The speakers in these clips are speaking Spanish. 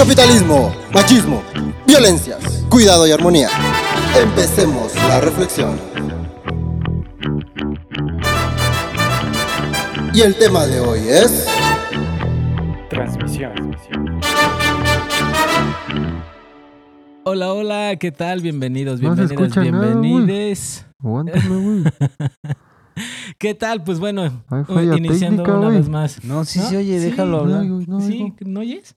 Capitalismo, machismo, violencias, cuidado y armonía. Empecemos la reflexión. Y el tema de hoy es... Hola, hola, ¿qué tal? Bienvenidos, No bienvenidas, güey. bienvenides. Aguántame, güey. ¿Qué tal? Pues bueno, iniciando técnica, una vez más. No, sí se oye, déjalo No hablar. oigo, no sí, oigo. ¿no oyes?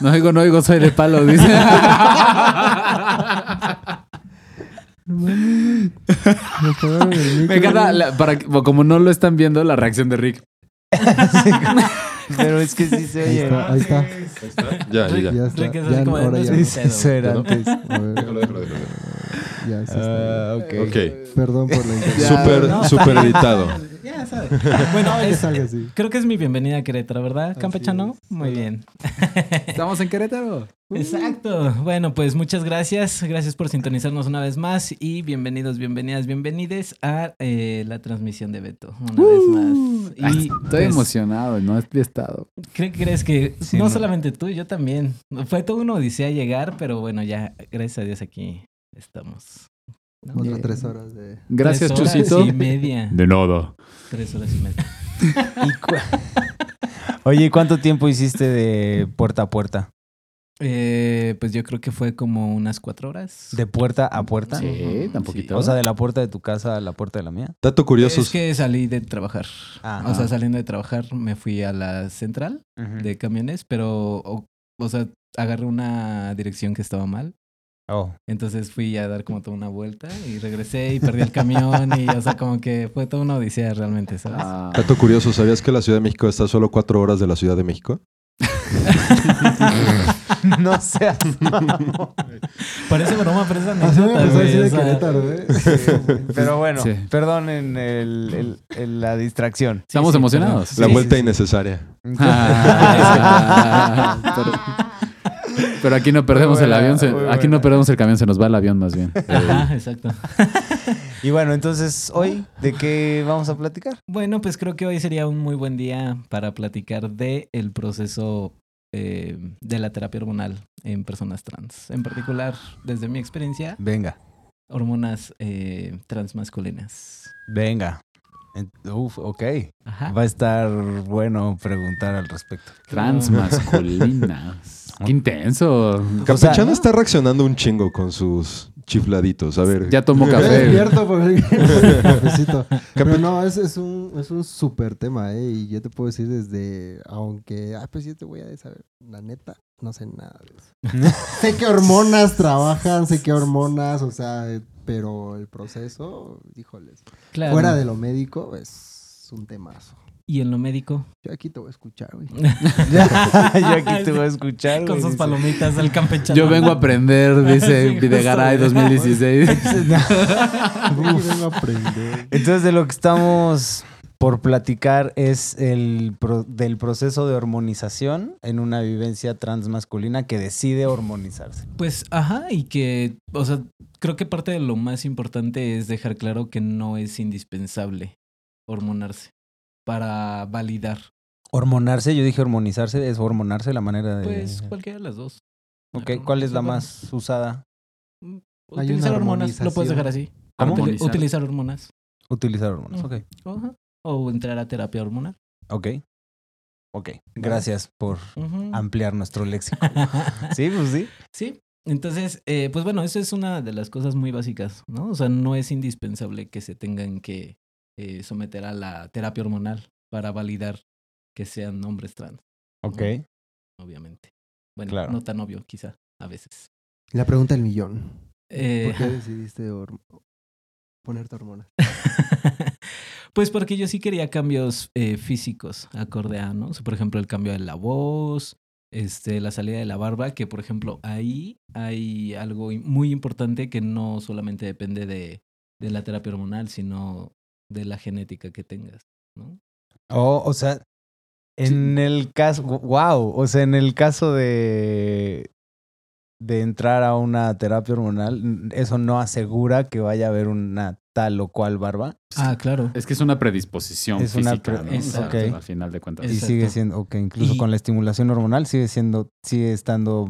No oigo, no oigo, soy de palo, dice. Me encanta, la- para, como no lo están viendo, la reacción de Rick. Pero es que sí se Ahí oye. está, ahí está. Ya, ya, ya. Ya está. Rick es así Ya, como de, ahora no ya. Sí, eso era ¿Ya no? antes. A ver, Déjalo, déjalo, déjalo. ya se Ah, está. ok. Ok. Perdón por la interrupción. Súper, súper editado. Ya sabes. Bueno, es- así. creo que es mi bienvenida a Querétaro, ¿verdad, campechano? Muy Hola. bien. Estamos en Querétaro. Exacto. Bueno, pues muchas gracias. Gracias por sintonizarnos una vez más y bienvenidos, bienvenidas, bienvenides a eh, la transmisión de Beto. Una vez más. Y, Ay, estoy pues, emocionado, no he estado. ¿Cre- ¿Crees que Sí, no no. solamente tú, yo también? Fue todo una odisea llegar, pero bueno, ya, gracias a Dios aquí estamos. Otras tres horas de... Gracias, Tres horas Chusito. y media. De nada. Tres horas y media. Y cu- Oye, ¿y cuánto tiempo hiciste de puerta a puerta? Eh, pues yo creo que fue como unas cuatro horas. ¿De puerta a puerta? Sí, tan poquito. O sea, de la puerta de tu casa a la puerta de la mía. Dato curioso. Es que salí de trabajar. O sea, saliendo de trabajar me fui a la central de camiones, pero, o, o sea, agarré una dirección que estaba mal. Oh. Entonces fui a dar como toda una vuelta y regresé y perdí el camión y, o sea, como que fue toda una odisea realmente, ¿sabes? Ah, Dato curioso, ¿sabías que la Ciudad de México está a solo cuatro horas de la Ciudad de México? no seas. Parece broma, pero es anécdota, güey, o sea, ¿eh? Pero bueno, Sí. perdonen el, el- el- la distracción. Estamos sí, emocionados. La Sí, vuelta sí, sí. innecesaria. Ah, pero aquí no perdemos el avión, se- aquí no perdemos el camión, se nos va el avión más bien. Ajá, exacto. Y bueno, entonces, hoy, ¿de qué vamos a platicar? Bueno, pues creo que hoy sería un muy buen día para platicar de el proceso eh, de la terapia hormonal en personas trans. En particular, desde mi experiencia, Venga, hormonas eh, transmasculinas. venga. En- Uf, ok. Ajá. Va a estar bueno preguntar al respecto. Transmasculinas. Qué intenso. Campechano ¿no? está reaccionando un chingo con sus chifladitos. A ver. Ya tomó café. despierto por el cafecito. Pero no, es, es un, es un súper tema, ¿eh? Y yo te puedo decir desde, aunque, ah, pues yo te voy a saber, la neta, no sé nada de eso. sé que hormonas trabajan, sé que hormonas, o sea, eh, pero el proceso, híjoles, Claro. fuera de lo médico, es un temazo. Y en lo médico, Yo aquí te voy a escuchar, güey. Yo aquí te voy a escuchar. con güey, sus dice. palomitas del campechano. Yo vengo a aprender, dice Sí, Videgaray justo. 2016. Aquí vengo a aprender. Entonces, de lo que estamos por platicar es el pro- del proceso de hormonización en una vivencia transmasculina que decide hormonizarse. Pues, ajá, y que, o sea, creo que parte de lo más importante es dejar claro que no es indispensable hormonarse para validar. Hormonarse, yo dije hormonizarse, es hormonarse la manera de... Pues cualquiera de las dos. ok, ¿cuál es la más usada? Hay Utilizar hormonas, lo puedes dejar así. ¿Cómo? Utilizar hormonas. Utilizar hormonas, Mm. ok. O entrar a terapia hormonal. Ok. Ok, gracias por ampliar nuestro léxico. sí, pues sí. Sí. Entonces, eh, pues bueno, eso es una de las cosas muy básicas, ¿no? O sea, no es indispensable que se tengan que eh, someter a la terapia hormonal para validar que sean hombres trans, Ok. obviamente. Bueno, Claro. no tan obvio, quizá, a veces. La pregunta del millón. Eh, ¿Por qué decidiste ponerte hormonas? Pues porque yo sí quería cambios eh, físicos acorde a, ¿no? O sea, por ejemplo, el cambio de la voz, este, la salida de la barba, que por ejemplo ahí hay algo muy importante que no solamente depende de, de la terapia hormonal, sino de la genética que tengas, ¿no? Oh, o sea, en el caso, wow, o sea, en el caso de de entrar a una terapia hormonal, eso no asegura que vaya a haber una tal o cual barba Ah, claro. Es que es una predisposición Es una física, pre- ¿no? Exacto. Al final de cuentas. y Exacto. sigue siendo, ok, incluso Y- con la estimulación hormonal sigue siendo, sigue estando,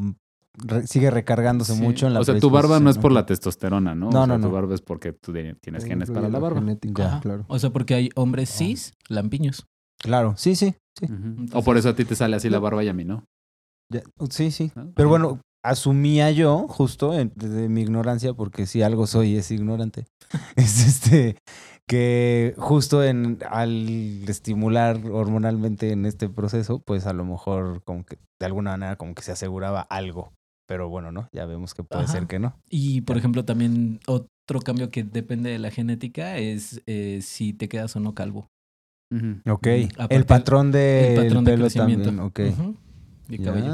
re- sigue recargándose Sí. mucho en la O sea, tu barba no es por la testosterona, ¿no? No, O sea, no, Tu no. barba es porque tú tienes genes para la barba. Ajá. claro. O sea, porque hay hombres cis, lampiños. Claro, sí, sí, sí. O por eso a ti te sale así la barba y a mí no. Ya, Sí, sí. ¿no? Pero bueno, asumía yo, justo desde mi ignorancia, porque si algo soy es ignorante, es este que justo en al estimular hormonalmente en este proceso, pues a lo mejor como que de alguna manera como que se aseguraba algo. Pero bueno, ¿no? Ya vemos que puede Ajá. ser que no. Y por ejemplo, también otro cambio que depende de la genética es eh, si te quedas o no calvo. Ujú. Ok. Aparte, el patrón de el patrón de pelo crecimiento. también, Ya, cabello.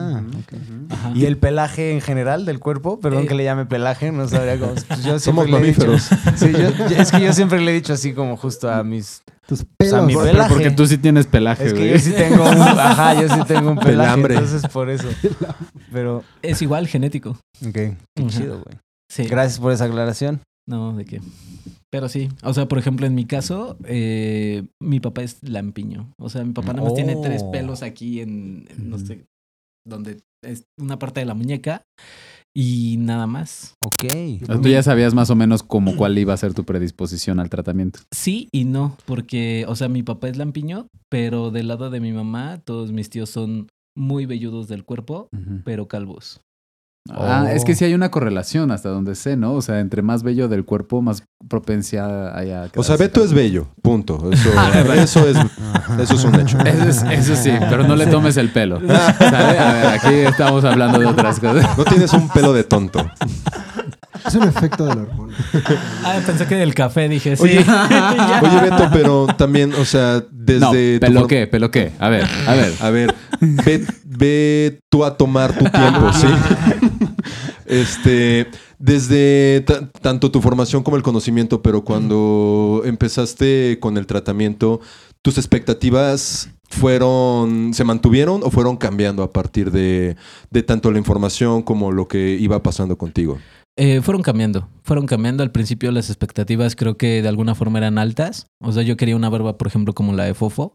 ¿Y el pelaje en general del cuerpo? Perdón Eh, que le llame pelaje, no sabría cómo. pues yo siempre Somos dicho- mamíferos. Sí, yo- yo- es que yo siempre le he dicho así como justo a mis... Tus sea, pelos. mi Pero pelaje. porque tú sí tienes pelaje, Es que güey. yo sí tengo un... Ajá, yo sí tengo un pelaje, Pelambre. entonces por eso. Pero, Es igual genético. ok, qué chido, güey. Sí. Gracias por esa aclaración. No, de qué. Pero sí, o sea, por ejemplo, en mi caso, eh, mi papá es lampiño. O sea, mi papá nada más tiene tres Oh. pelos aquí en, en no sé, donde es una parte de la muñeca y nada más. Ok. Sea, Tú ya sabías más o menos como cuál iba a ser tu predisposición al tratamiento. Sí y no, porque, o sea, mi papá es lampiño, pero del lado de mi mamá, todos mis tíos son muy velludos del cuerpo, pero calvos. Ah, Oh. es que sí hay una correlación hasta donde sé, ¿no? O sea, entre más bello del cuerpo, más propensia hay a... O sea, Beto es bello, punto. Eso, eso, es, eso es un hecho. Eso, es- eso sí, pero no le tomes el pelo. ¿Sale? A ver, aquí estamos hablando de otras cosas. No tienes un pelo de tonto. Es un efecto de la hormona. Ah, pensé que del café, dije, sí. Oye, Beto, pero también, o sea, desde... No, ¿pelo qué? ¿Pelo qué? A ver, a ver. A ver, ve, ve tú a tomar tu tiempo, ¿sí? Este, desde ta- tanto tu formación como el conocimiento, pero cuando empezaste con el tratamiento, ¿tus expectativas fueron, se mantuvieron o fueron cambiando a partir de, de tanto la información como lo que iba pasando contigo? Eh, fueron cambiando, fueron cambiando. Al principio las expectativas creo que de alguna forma eran altas. O sea, yo quería una barba, por ejemplo, como la de Fofo.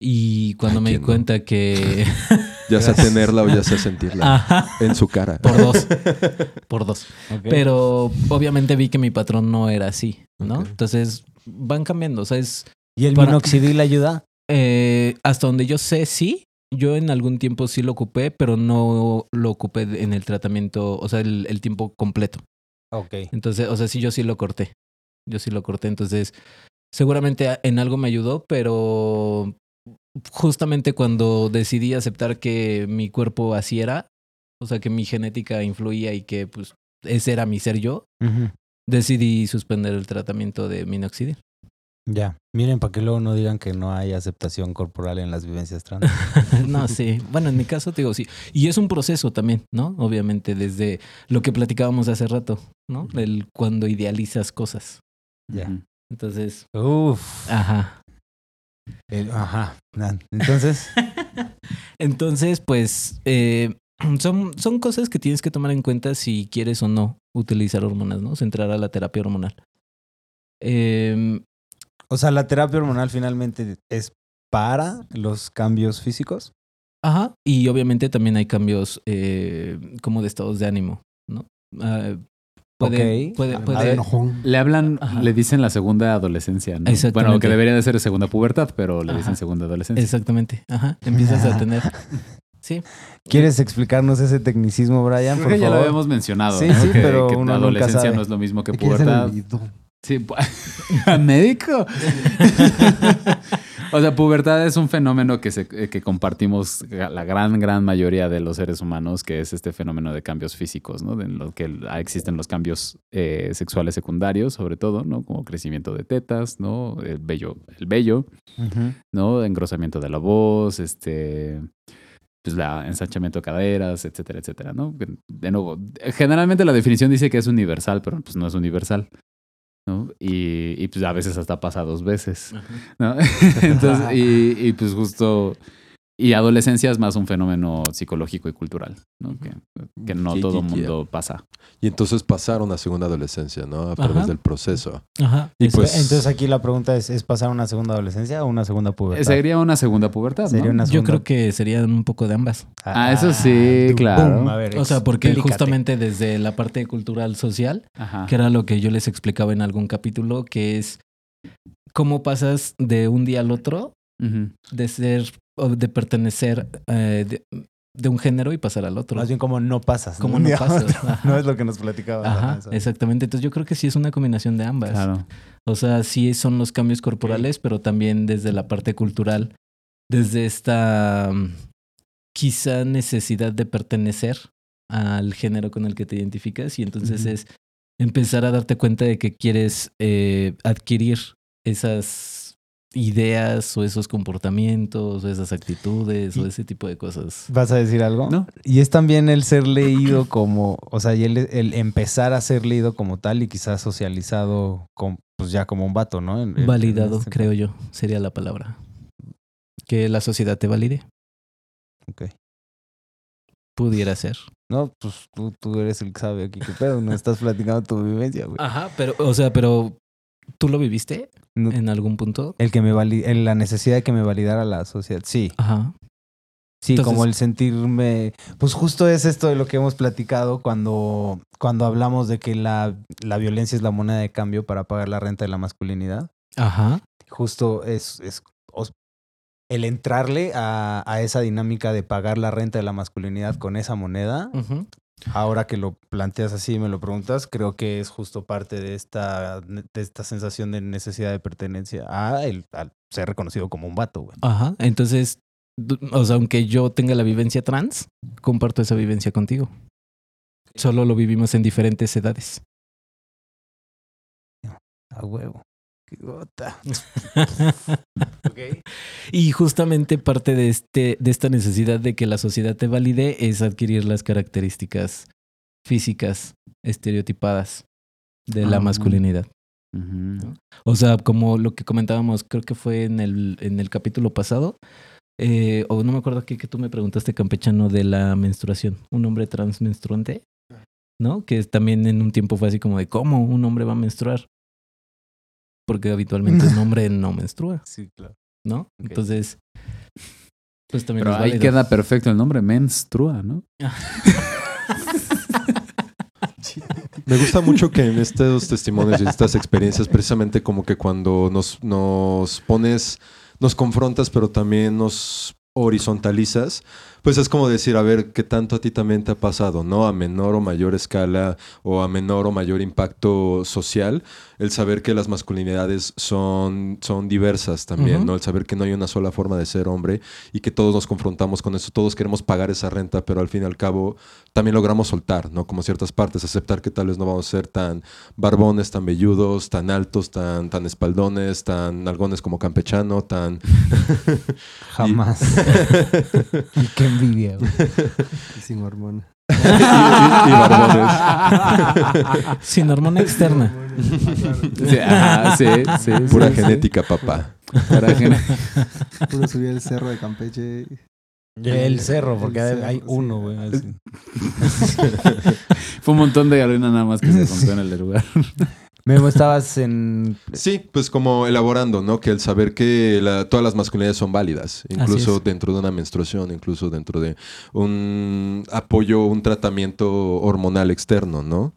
Y cuando Ay, me di cuenta que... Ya sea tenerla o ya sea sentirla Ajá, en su cara. por dos. Por dos. Pero obviamente vi que mi patrón no era así, ¿no? Entonces van cambiando. O sea, es... ¿Y el para- minoxidil ayuda? eh, hasta donde yo sé, sí. Yo en algún tiempo sí lo ocupé, pero no lo ocupé en el tratamiento, o sea, el, el tiempo completo. Ok. Entonces, o sea, sí, yo sí lo corté. Yo sí lo corté. Entonces, seguramente en algo me ayudó, pero justamente cuando decidí aceptar que mi cuerpo así era, o sea, que mi genética influía y que pues ese era mi ser yo, decidí suspender el tratamiento de minoxidil. Ya. Miren, para que luego no digan que no hay aceptación corporal en las vivencias trans. no, sí. Bueno, en mi caso te digo sí. Y es un proceso también, ¿no? Obviamente, desde lo que platicábamos hace rato, ¿no? El cuando idealizas cosas. Ya. Entonces, Uf. ajá. El- ajá. Entonces, Entonces, pues, eh, son, son cosas que tienes que tomar en cuenta si quieres o no utilizar hormonas, ¿no? O sea, entrar a la terapia hormonal. Em, o sea, la terapia hormonal finalmente es para los cambios físicos. ajá. Y obviamente también hay cambios eh, como de estados de ánimo, ¿no? Ah, puede, puede, puede- ver. Le hablan, Ajá. le dicen la segunda adolescencia, ¿no? Exactamente. Bueno, que debería de ser segunda pubertad, pero le dicen Ajá. segunda adolescencia. Exactamente. Ajá. Empiezas a tener. Sí. ¿Quieres explicarnos ese tecnicismo, Brian? Creo Por que ya lo habíamos mencionado, Sí, ¿no? sí, que, pero que uno nunca adolescencia sabe. no es lo mismo que ¿De quién se le pubertad. Sí, pu- médico. O sea, pubertad es un fenómeno que, se, eh, que compartimos la gran, gran mayoría de los seres humanos, que es este fenómeno de cambios físicos, ¿no? En lo que existen los cambios eh, sexuales secundarios, sobre todo, ¿no? Como crecimiento de tetas, ¿no? El vello, el vello. ¿no? Engrosamiento de la voz, este pues la ensanchamiento de caderas, etcétera, etcétera, ¿no? De nuevo, generalmente la definición dice que es universal, pero pues no es universal, ¿no? Y, y pues a veces hasta pasa dos veces, ¿no? Entonces, y, y, pues justo, y adolescencia es más un fenómeno psicológico y cultural, ¿no? Que, que no Yeah, todo el yeah. mundo pasa. Y entonces pasaron a segunda adolescencia, ¿no? A través Ajá. del proceso. Ajá. Y pues- es. Entonces aquí la pregunta es, ¿es pasar una segunda adolescencia o una segunda pubertad? Sería una segunda pubertad, ¿no? Sería una Yo segunda- creo que serían un poco de ambas. Ah, eso sí, claro. a ver, O sea, porque explícate. justamente desde la parte cultural social, Ajá. que era lo que yo les explicaba en algún capítulo, que es cómo pasas de un día al otro De ser o de pertenecer eh, de, de un género y pasar al otro. Más bien como no pasas. Como no pasas, No, no es lo que nos platicaba. Ajá, Eso. exactamente. Entonces yo creo que sí es una combinación de ambas. Claro. O sea, sí son los cambios corporales, pero también desde la parte cultural, desde esta mm, quizá necesidad de pertenecer al género con el que te identificas y entonces es empezar a darte cuenta de que quieres eh, adquirir esas ideas o esos comportamientos o esas actitudes o ese tipo de cosas. ¿Vas a decir algo? No. Y es también el ser leído como, o sea, y el, el empezar a ser leído como tal y quizás socializado con, pues ya como un vato, ¿no? En- Validado, en este- creo yo, sería la palabra. Que la sociedad te valide. Ok. Pudiera ser. No, pues tú, tú eres el que sabe aquí qué pedo, no estás platicando tu vivencia, güey. Ajá, pero, o sea, pero ¿tú lo viviste No- en algún punto? el que me vali la necesidad de que me validara la sociedad, sí. Ajá. Sí, Entonces- como el sentirme, pues justo es esto de lo que hemos platicado cuando, cuando hablamos de que la, la violencia es la moneda de cambio para pagar la renta de la masculinidad. Ajá. Justo es, es el entrarle a, a esa dinámica de pagar la renta de la masculinidad con esa moneda. Ujú. Ahora que lo planteas así y me lo preguntas, creo que es justo parte de esta, de esta sensación de necesidad de pertenencia a el, al ser reconocido como un vato, güey. Ajá. Entonces, o sea, aunque yo tenga la vivencia trans, comparto esa vivencia contigo. Solo lo vivimos en diferentes edades. A huevo. Qué gota. Y justamente parte de, este, de esta necesidad de que la sociedad te valide es adquirir las características físicas estereotipadas de la Ah. masculinidad. O sea, como lo que comentábamos, creo que fue en el, en el capítulo pasado, eh, o no me acuerdo que, que tú me preguntaste, campechano, de la menstruación. Un hombre trans menstruante, ¿no? Que también en un tiempo fue así como de, ¿cómo un hombre va a menstruar? Porque habitualmente un hombre no menstrua, Sí, claro. ¿no? Entonces, pues también Pero es ahí válido. queda perfecto el nombre, menstrua, ¿no? Me gusta mucho que en estos testimonios y estas experiencias, precisamente como que cuando nos, nos pones, nos confrontas, pero también nos horizontalizas, pues es como decir, a ver, ¿qué tanto a ti también te ha pasado, no? A menor o mayor escala o a menor o mayor impacto social, el saber que las masculinidades son, son diversas también. ¿no? El saber que no hay una sola forma de ser hombre y que todos nos confrontamos con eso, todos queremos pagar esa renta, pero al fin y al cabo también logramos soltar, ¿no? Como ciertas partes, aceptar que tal vez no vamos a ser tan barbones, tan velludos, tan altos, tan, tan espaldones, tan algones como campechano, tan... Jamás. Y qué envidia, güey. Y sin hormona. y, y barbones. Sin hormona externa. Sí, sí, sí, Pura sí, sí. genética, papá. Pura gene- Puro subir el cerro de Campeche. El cerro, porque El hay uno, sí. güey. Fue un montón de arena nada más que se juntó en el lugar. Memo, estabas en... Sí, pues como elaborando, ¿no? Que el saber que la- todas las masculinidades son válidas, incluso dentro de una menstruación, incluso dentro de un apoyo, un tratamiento hormonal externo, ¿no?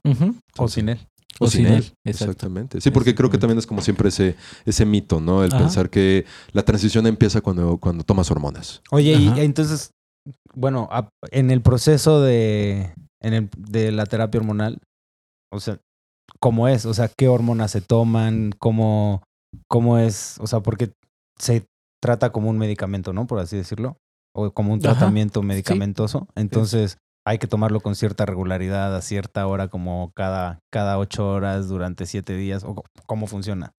O sin él. O sin él. Exactamente. Sí, porque creo que también es como siempre ese, ese mito, ¿no? El Ajá. pensar que la transición empieza cuando, cuando tomas hormonas. Oye, y entonces, bueno, en el proceso de, en el, de la terapia hormonal, o sea, ¿cómo es? O sea, ¿qué hormonas se toman? ¿Cómo, cómo es? O sea, porque se trata como un medicamento, ¿no? Por así decirlo. O como un Ajá, tratamiento medicamentoso. Entonces hay que tomarlo con cierta regularidad, a cierta hora, como cada, cada ocho horas durante siete días. ¿O cómo funciona?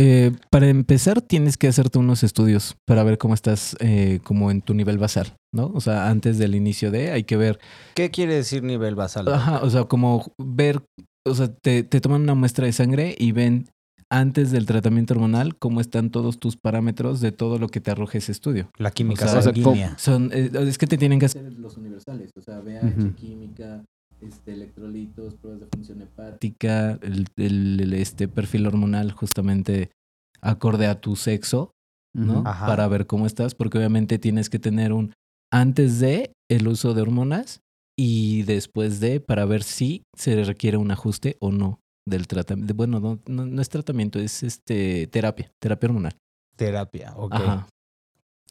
Eh, para empezar, tienes que hacerte unos estudios para ver cómo estás eh, como en tu nivel basal, ¿no? O sea, antes del inicio de, hay que ver, ¿Qué quiere decir nivel basal? ajá, o sea, como ver, o sea, te, te toman una muestra de sangre y ven antes del tratamiento hormonal cómo están todos tus parámetros de todo lo que te arroje ese estudio. La química O sea, sanguínea. Son, eh, es que te tienen que hacer los universales, o sea, VH, Ujú. química, este, electrolitos, pruebas de función hepática, el, el- el, este perfil hormonal justamente acorde a tu sexo, ¿no? Para ver cómo estás, porque obviamente tienes que tener un antes de el uso de hormonas y después de para ver si se requiere un ajuste o no del tratamiento. Bueno, no, no, no es tratamiento, es este terapia, terapia hormonal. Terapia, ok. Ajá.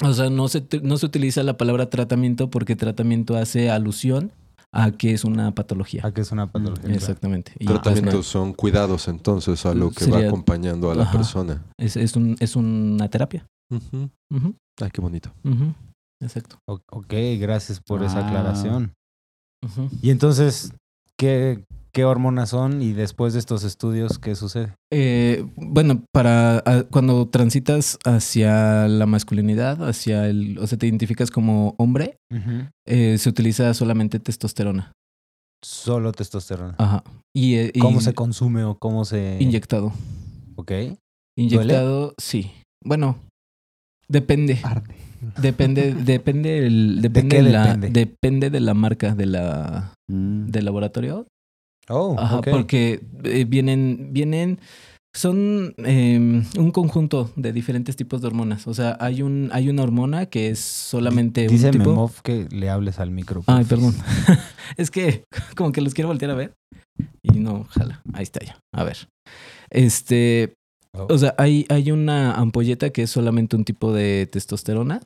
O sea, no se, no se utiliza la palabra tratamiento porque tratamiento hace alusión a que es una patología. Ah, que es una patología. claro. Exactamente. Y pues, Tratamientos son cuidados entonces a lo que va acompañando a la Ajá. persona. es, es, un, es una terapia. Ujú. Ujú, Ay, qué bonito. ujú. Exacto. O- Ok, gracias por esa Ah. Y entonces, ¿qué, ¿qué hormonas son? Y después de estos estudios, ¿qué sucede? Eh, bueno, para cuando transitas hacia la masculinidad, hacia el, o sea, te identificas como hombre, eh, se utiliza solamente testosterona. Solo testosterona. Ajá. Y, eh, y ¿Cómo se consume o cómo se...? inyectado. Ok. Inyectado, sí. Bueno, depende. Arde. Depende, depende, el, depende, qué la, depende? depende de la marca de la, Mm. del laboratorio. Oh, Ajá, porque eh, vienen, vienen, son eh, un conjunto de diferentes tipos de hormonas. O sea, hay un, hay una hormona que es solamente Dice un tipo. Memov que le hables al micro. Ay, perdón. es que como que los quiero voltear a ver. Y no, jala. Ahí está ya. A ver. Este, Oh. o sea, hay, hay una ampolleta que es solamente un tipo de testosterona.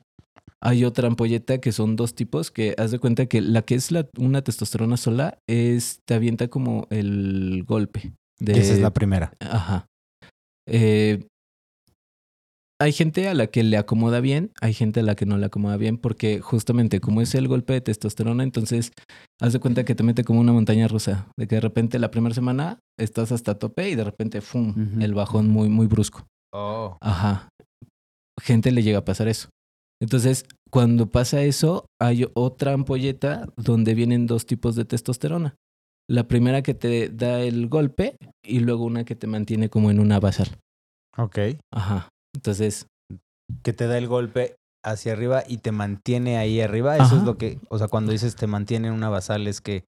Hay otra ampolleta que son dos tipos que haz de cuenta que la que es la, una testosterona sola es, te avienta como el golpe. De, esa es la primera. Ajá. Eh, hay gente a la que le acomoda bien, hay gente a la que no le acomoda bien, porque justamente como es el golpe de testosterona, entonces haz de cuenta que te mete como una montaña rusa, de que de repente la primera semana estás hasta tope y de repente, ¡fum! El bajón muy, muy brusco. Oh. Ajá. Gente le llega a pasar eso. Entonces, cuando pasa eso, hay otra ampolleta donde vienen dos tipos de testosterona. La primera que te da el golpe y luego una que te mantiene como en una basal. Ok. Ajá. Entonces, Que te da el golpe hacia arriba y te mantiene ahí arriba. Eso Ajá. es lo que... O sea, cuando dices te mantiene en una basal es que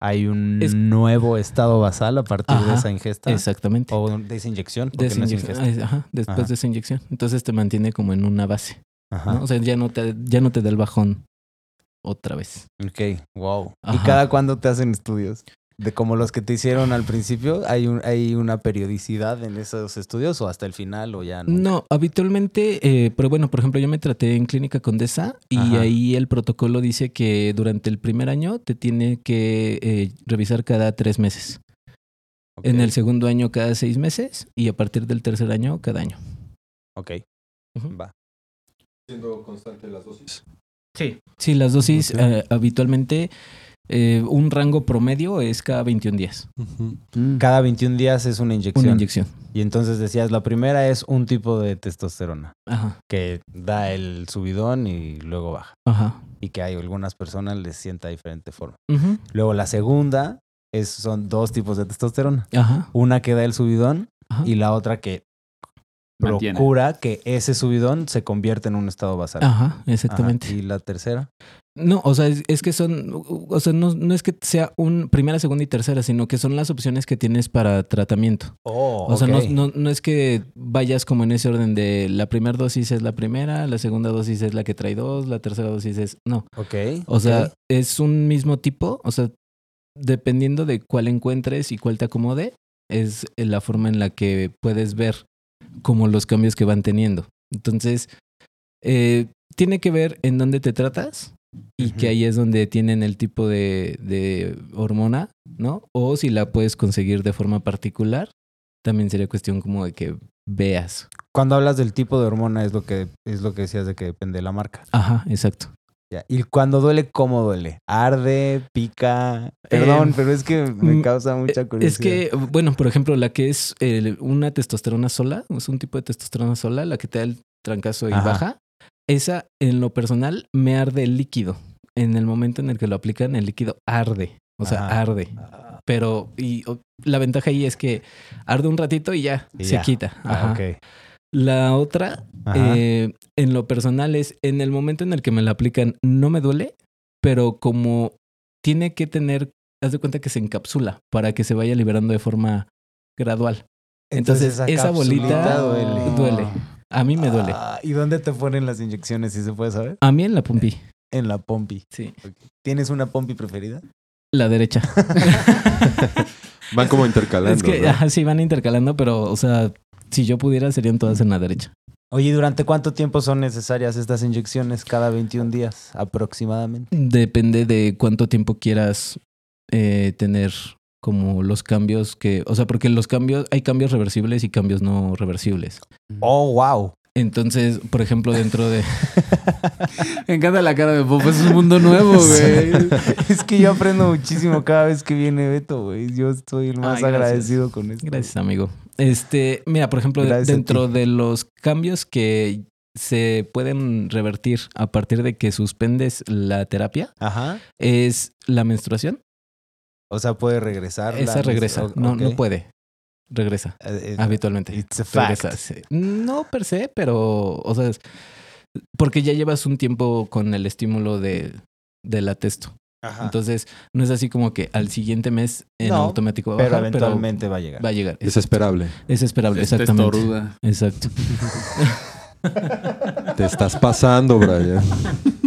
hay un Es- nuevo estado basal a partir de esa ingesta. exactamente. O de esa inyección. De Porque esa no es ingesta. Ajá, después Ajá. de esa inyección. Entonces te mantiene como en una base. Ajá. ¿no? O sea, ya no, te, ya no te da el bajón otra vez. Ok, wow. ¿Y cada cuándo te hacen estudios? De como los que te hicieron al principio, ¿hay, un, ¿hay una periodicidad en esos estudios o hasta el final o ya no? No, habitualmente, eh, pero bueno, por ejemplo, yo me traté en Clínica Condesa y Ajá. ahí el protocolo dice que durante el primer año te tiene que eh, revisar cada tres meses. En el segundo año cada seis meses y a partir del tercer año cada año. Ok, va. Siendo constante las dosis. Sí. Sí, las dosis eh, habitualmente eh, un rango promedio es cada 21 días. Mm. Cada 21 días es una inyección. Una inyección. Y entonces decías, la primera es un tipo de testosterona Ajá. que da el subidón y luego baja. Ajá. Y que hay algunas personas les sienta de diferente forma. Ujú. Luego la segunda es, son dos tipos de testosterona. Ajá. Una que da el subidón Ajá. y la otra que Mantiene. procura que ese subidón se convierta en un estado basal. Ajá, Ajá. exactamente. Y la tercera. No, o sea, es, es que son, o sea, no, no es que sea un primera, segunda y tercera, sino que son las opciones que tienes para tratamiento. Oh, O sea, no, no, no es que vayas como en ese orden de la primera dosis es la primera, la segunda dosis es la que trae dos, la tercera dosis es... No, Ok. o sea, es un mismo tipo, o sea, dependiendo de cuál encuentres y cuál te acomode, es la forma en la que puedes ver como los cambios que van teniendo. Entonces, eh, tiene que ver en dónde te tratas y que ahí es donde tienen el tipo de, de hormona, ¿no? O si la puedes conseguir de forma particular, también sería cuestión como de que veas Cuando hablas del tipo de hormona es lo que es lo que decías de que depende de la marca. Ajá, exacto. Ya. Y cuando duele, ¿cómo duele? ¿Arde? ¿Pica? Perdón, Eh, pero es que me mm, causa mucha Eh, curiosidad. Es que, bueno, por ejemplo, la que es eh, una testosterona sola, es un tipo de testosterona sola, la que te da el trancazo y Ajá. baja, esa en lo personal me arde el líquido. En el momento en el que lo aplican, el líquido arde. O sea, arde. Pero, y o- la ventaja ahí es que arde un ratito y ya Y se ya. quita. Ah, Ajá. La otra, eh, en lo personal, es en el momento en el que me la aplican, no me duele, pero como tiene que tener, haz de cuenta que se encapsula para que se vaya liberando de forma gradual. Entonces, esa bolita duele. A mí me duele. Ah, ¿Y dónde te ponen las inyecciones, si se puede saber? A mí en la pompi, En la pompi. sí. ¿Tienes una pompi preferida? La derecha. Van como intercalando. es que, sí, van intercalando, pero, o sea, si yo pudiera, serían todas en la derecha. Oye, ¿y ¿durante cuánto tiempo son necesarias estas inyecciones? Cada 21 días aproximadamente. Depende de cuánto tiempo quieras eh, tener como los cambios que, o sea, porque los cambios, hay cambios reversibles y cambios no reversibles. Oh, wow. Entonces, por ejemplo, dentro de... Me encanta la cara de Popo, es un mundo nuevo, güey. es que yo aprendo muchísimo cada vez que viene Beto, güey. Yo estoy el más Ay, agradecido con esto. Gracias, amigo. Este, mira, por ejemplo, Gracias dentro de los cambios que se pueden revertir a partir de que suspendes la terapia, Ajá. es la menstruación. O sea, puede regresar. Esa regresa. No, no puede. Regresa. Eh, eh, Habitualmente. It's a fact. Regresa, sí. No per se, pero, o sea, es- porque ya llevas un tiempo con el estímulo de, de la testo. Ajá. Entonces, no es así como que al siguiente mes en No, automático va a pero bajar, pero, eventualmente va a llegar. va a llegar. Es, Desesperable. es esperable, Es exactamente. testoruda. Exacto. Te estás pasando, Brian.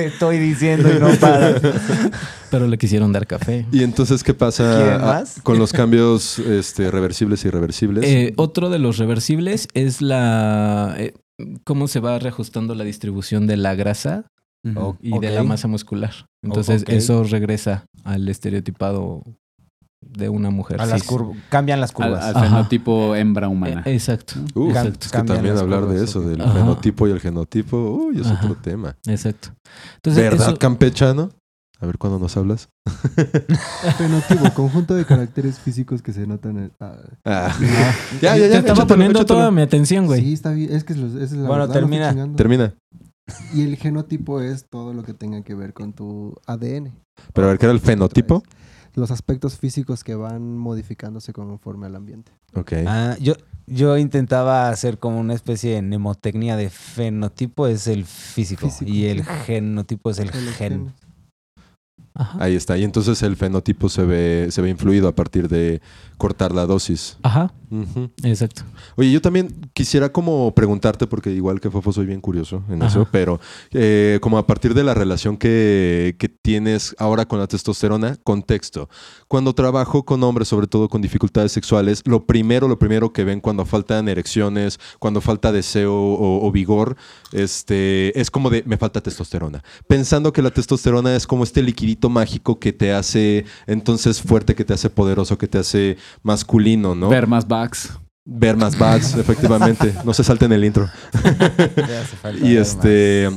Te estoy diciendo y no para. Pero le quisieron dar café. ¿Y entonces qué pasa ¿Quieren ah, más? con los cambios este, reversibles y irreversibles? Eh, otro de los reversibles es la eh, cómo se va reajustando la distribución de la grasa y de la masa muscular. Entonces, eso regresa al estereotipado de una mujer. A las cambian las curvas. al fenotipo hembra humana. Eh, exacto. Uf, exacto. es que también hablar de eso, del Ajá. fenotipo y el genotipo, uy, es Ajá. otro tema. Exacto. Entonces, ¿Verdad, eso- campechano? A ver cuándo nos hablas. Fenotipo, conjunto de caracteres físicos que se notan en... ah, Ah. ya, ya, ya. te estaba échatelo, poniendo échatelo. toda mi atención, güey. Sí, está bien. Es que es, es la Bueno, verdad, termina. Termina. Y el genotipo es todo lo que tenga que ver con tu ADN. Pero a ver, ¿qué era el fenotipo? Los aspectos físicos que van modificándose conforme al ambiente. Ok. Ah, yo, yo intentaba hacer como una especie de mnemotecnia de fenotipo es el físico, Físico, y el genotipo es el gen. Ajá. Ahí está. Y entonces el fenotipo se ve, se ve influido a partir de cortar la dosis. Ajá, exacto. Oye, yo también quisiera como preguntarte, porque igual que Fofo soy bien curioso en Ajá. eso, pero eh, como a partir de la relación que, que tienes ahora con la testosterona, contexto. Cuando trabajo con hombres, sobre todo con dificultades sexuales, lo primero, lo primero que ven cuando faltan erecciones, cuando falta deseo o, o vigor, este, es como de, me falta testosterona. Pensando que la testosterona es como este liquidito mágico que te hace entonces fuerte, que te hace poderoso, que te hace masculino, ¿no? Ver más backs. Ver más bags, efectivamente. No se salten el intro. Le hace falta Y este,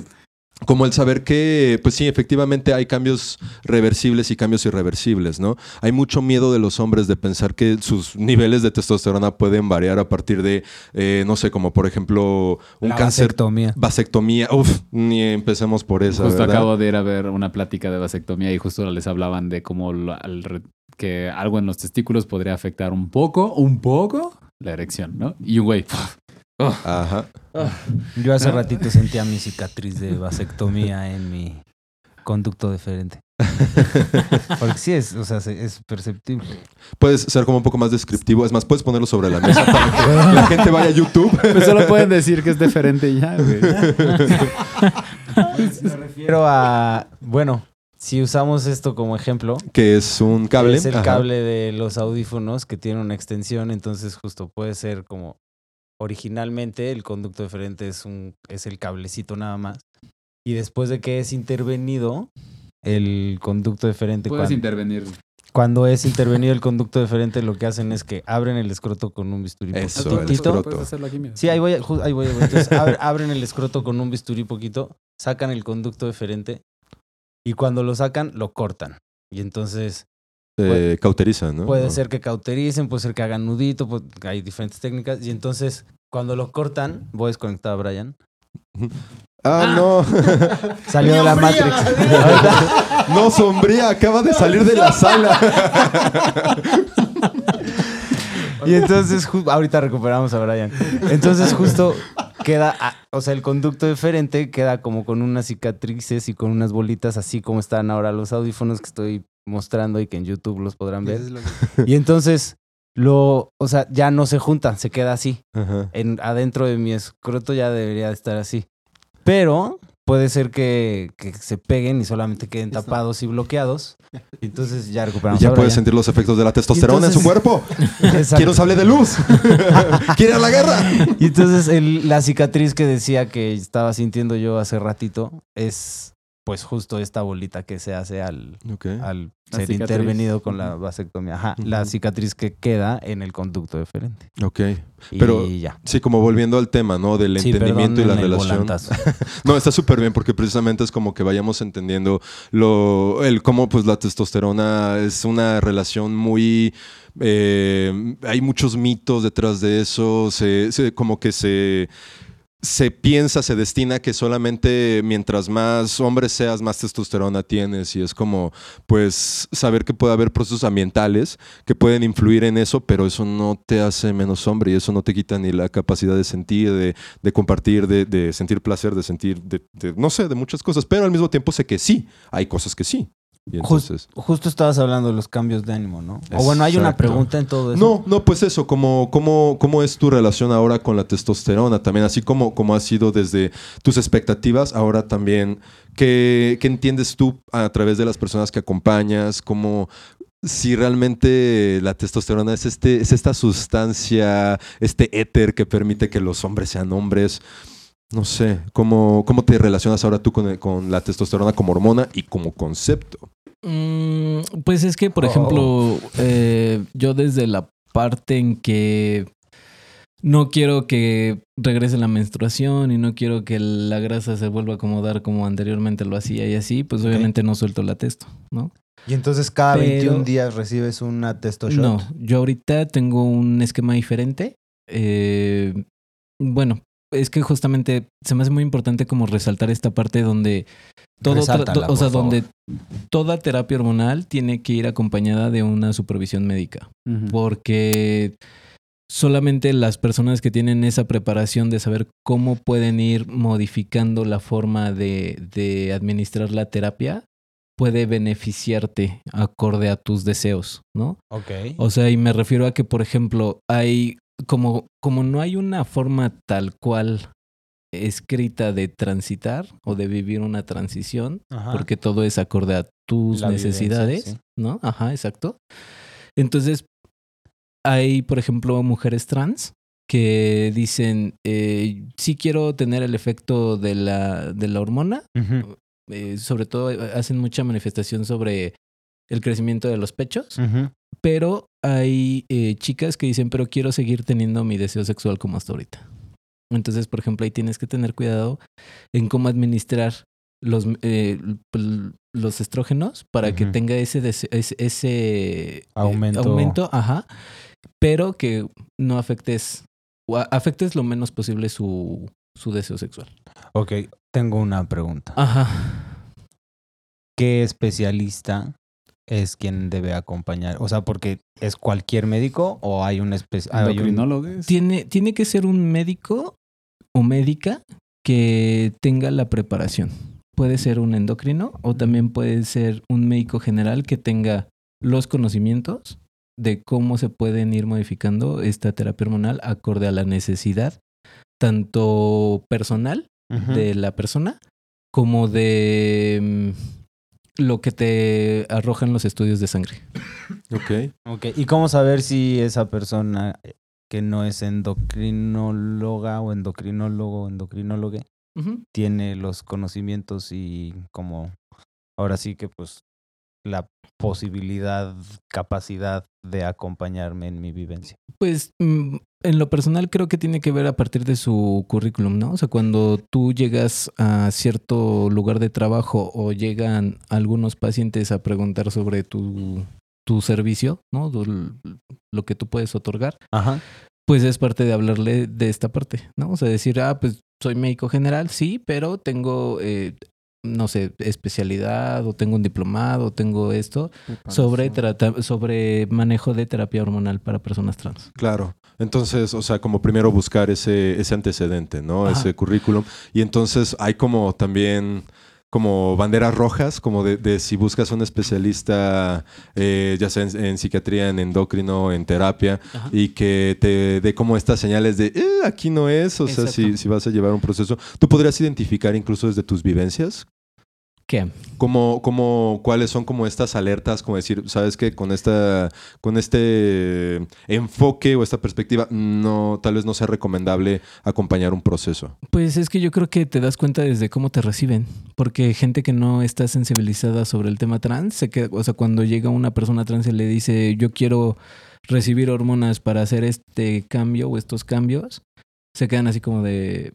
como el saber que, pues sí, efectivamente hay cambios reversibles y cambios irreversibles, ¿no? Hay mucho miedo de los hombres de pensar que sus niveles de testosterona pueden variar a partir de, eh, no sé, como por ejemplo un La cáncer. vasectomía. Vasectomía, uf, ni empecemos por esa. Justo ¿verdad? acabo de ir a ver una plática de vasectomía y justo les hablaban de cómo lo- al re- que algo en los testículos podría afectar un poco, un poco, la erección, ¿no? Y un güey, Ajá. Yo hace ratito sentía mi cicatriz de vasectomía en mi conducto deferente. Porque sí es, o sea, se- es perceptible. Puedes ser como un poco más descriptivo. Es más, puedes ponerlo sobre la mesa para que la gente vaya a YouTube. pues solo pueden decir que es diferente y ya, güey. Me refiero a, bueno, si usamos esto como ejemplo, que es un cable. es el Ajá. cable de los audífonos que tiene una extensión, entonces justo puede ser como originalmente el conducto deferente es un es el cablecito nada más y después de que es intervenido el conducto deferente Puedes cuando- intervenir. cuando es intervenido el conducto deferente, lo que hacen es que abren el escroto con un bisturí Eso, poquito. el escroto. Puedes hacerlo aquí, mira. Sí, ahí voy, ahí voy. ahí voy. Entonces, abre- abren el escroto con un bisturí poquito, sacan el conducto deferente y cuando lo sacan, lo cortan. Y entonces Eh, cauteriza, ¿no? puede No. ser que cautericen, puede ser que hagan nudito, pues, hay diferentes técnicas. Y entonces, cuando lo cortan, voy a desconectar a Brian. Ah, no. Salió de la Matrix. no, sombría, acaba de salir de la sala. Y entonces, ahorita recuperamos a Brian. Entonces, justo queda, o sea, el conducto deferente queda como con unas cicatrices y con unas bolitas, así como están ahora los audífonos que estoy mostrando y que en YouTube los podrán ver. Eso es lo que- Y entonces, lo, o sea, ya no se juntan, se queda así. Ajá. En, adentro de mi escroto ya debería de estar así. Pero puede ser que, que se peguen y solamente queden Eso. tapados y bloqueados. Entonces ya recuperamos. Ya puedes sentir los efectos de la testosterona en su cuerpo. Quiero sable de luz. Quiere ir a la guerra. Y entonces el- la cicatriz que decía que estaba sintiendo yo hace ratito es pues justo esta bolita que se hace al, Ok. al La ser cicatriz. intervenido con la vasectomía. Ajá, la Ujú. cicatriz que queda en el conducto deferente. Ok. Y Pero- ya. Sí, como volviendo al tema, ¿no? Del Sí, entendimiento y la relación. No, está súper bien porque precisamente es como que vayamos entendiendo lo, el cómo pues la testosterona es una relación muy... eh, hay muchos mitos detrás de eso, se, se- como que se, se piensa, se destina que solamente mientras más hombre seas, más testosterona tienes y es como pues saber que puede haber procesos ambientales que pueden influir en eso, pero eso no te hace menos hombre y eso no te quita ni la capacidad de sentir, de, de compartir, de, de sentir placer, de sentir, de, de- no sé, de muchas cosas, pero al mismo tiempo sé que sí, hay cosas que sí. Y Justo estabas hablando de los cambios de ánimo, ¿no? O bueno, hay una pregunta en todo eso. no, no, pues eso, ¿cómo, cómo, cómo es tu relación ahora con la testosterona? También, así como, como ha sido desde tus expectativas, ahora también, ¿qué, qué entiendes tú a través de las personas que acompañas? ¿Cómo, si realmente la testosterona es, este, es esta sustancia, este éter que permite que los hombres sean hombres? No sé, ¿cómo, cómo te relacionas ahora tú con, el- con la testosterona como hormona y como concepto? Mm, pues es que, por Oh. ejemplo, eh, yo desde la parte en que no quiero que regrese la menstruación y no quiero que la grasa se vuelva a acomodar como anteriormente lo hacía y así, pues obviamente no suelto la testo, ¿no? Y entonces cada Pero- 21 días recibes una testo shot. No, yo ahorita tengo un esquema diferente. Eh, bueno, es que justamente se me hace muy importante como resaltar esta parte donde todo, Resáltala, o sea, donde toda terapia hormonal tiene que ir acompañada de una supervisión médica, porque solamente las personas que tienen esa preparación de saber cómo pueden ir modificando la forma de, de administrar la terapia puede beneficiarte acorde a tus deseos, ¿no? Ok. O sea, y me refiero a que, por ejemplo, hay como, como no hay una forma tal cual escrita de transitar o de vivir una transición, Ajá. porque todo es acorde a tus La necesidades, sí. ¿no? Ajá, exacto. Entonces, hay, por ejemplo, mujeres trans que dicen, eh, sí quiero tener el efecto de la, de la hormona, eh, sobre todo eh, hacen mucha manifestación sobre el crecimiento de los pechos, pero hay eh, chicas que dicen, pero quiero seguir teniendo mi deseo sexual como hasta ahorita. Entonces, por ejemplo, ahí tienes que tener cuidado en cómo administrar los, eh, l- los estrógenos para que tenga ese, ese, ese, eh, Aumento. aumento, ajá, pero que no afectes, o afectes lo menos posible su, su deseo sexual. Ok, tengo una pregunta. Ajá. ¿Qué especialista es quien debe acompañar? O sea, porque es cualquier médico o hay un especialista. Endocrinólogo es. Tiene, tiene que ser un médico o médica que tenga la preparación. Puede ser un endocrino o también puede ser un médico general que tenga los conocimientos de cómo se pueden ir modificando esta terapia hormonal acorde a la necesidad tanto personal de la persona como de mm, lo que te arrojan los estudios de sangre. Ok. Ok, ¿y cómo saber si esa persona que no es endocrinóloga o endocrinólogo o endocrinólogo tiene los conocimientos y como ahora sí que pues la posibilidad, capacidad de acompañarme en mi vivencia. Pues mm, en lo personal creo que tiene que ver a partir de su currículum, ¿no? O sea, cuando tú llegas a cierto lugar de trabajo o llegan algunos pacientes a preguntar sobre tu, tu servicio, ¿no? Lo que tú puedes otorgar, Ajá. pues es parte de hablarle de esta parte, ¿no? O sea, decir, ah, pues soy médico general, sí, pero tengo, eh, no sé, especialidad o tengo un diplomado o tengo esto sobre, trata- sobre manejo de terapia hormonal para personas trans. Claro. Entonces, o sea, como primero buscar ese, ese antecedente, ¿no? Ajá. Ese currículum. Y entonces hay como también como banderas rojas, como de, de si buscas un especialista, eh, ya sea en, en psiquiatría, en endocrino, en terapia, Ajá. y que te dé como estas señales de, "Eh, aquí no es, o sea, si, si vas a llevar un proceso, tú podrías identificar incluso desde tus vivencias ¿Qué? como, como, cuáles son como estas alertas, como decir, sabes que con esta, con este enfoque o esta perspectiva, no, tal vez no sea recomendable acompañar un proceso. Pues es que yo creo que te das cuenta desde cómo te reciben, porque gente que no está sensibilizada sobre el tema trans, se queda, o sea, cuando llega una persona trans y le dice, yo quiero recibir hormonas para hacer este cambio o estos cambios, se quedan así como de,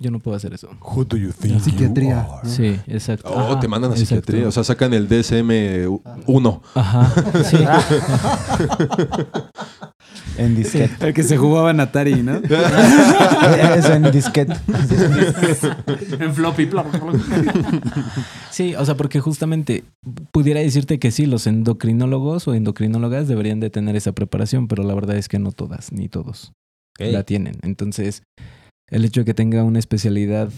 yo no puedo hacer eso. Who do you think Psiquiatría. Sí, exacto. Oh, Ajá, te mandan a exacto. psiquiatría, o sea, sacan el DSM-1. Ajá, sí. En disquete. El que se jugaba en Atari, ¿no? Eso en disquete. en floppy. Sí, o sea, porque justamente pudiera decirte que sí, los endocrinólogos o endocrinólogas deberían de tener esa preparación, pero la verdad es que no todas, ni todos la tienen. Entonces, el hecho de que tenga una especialidad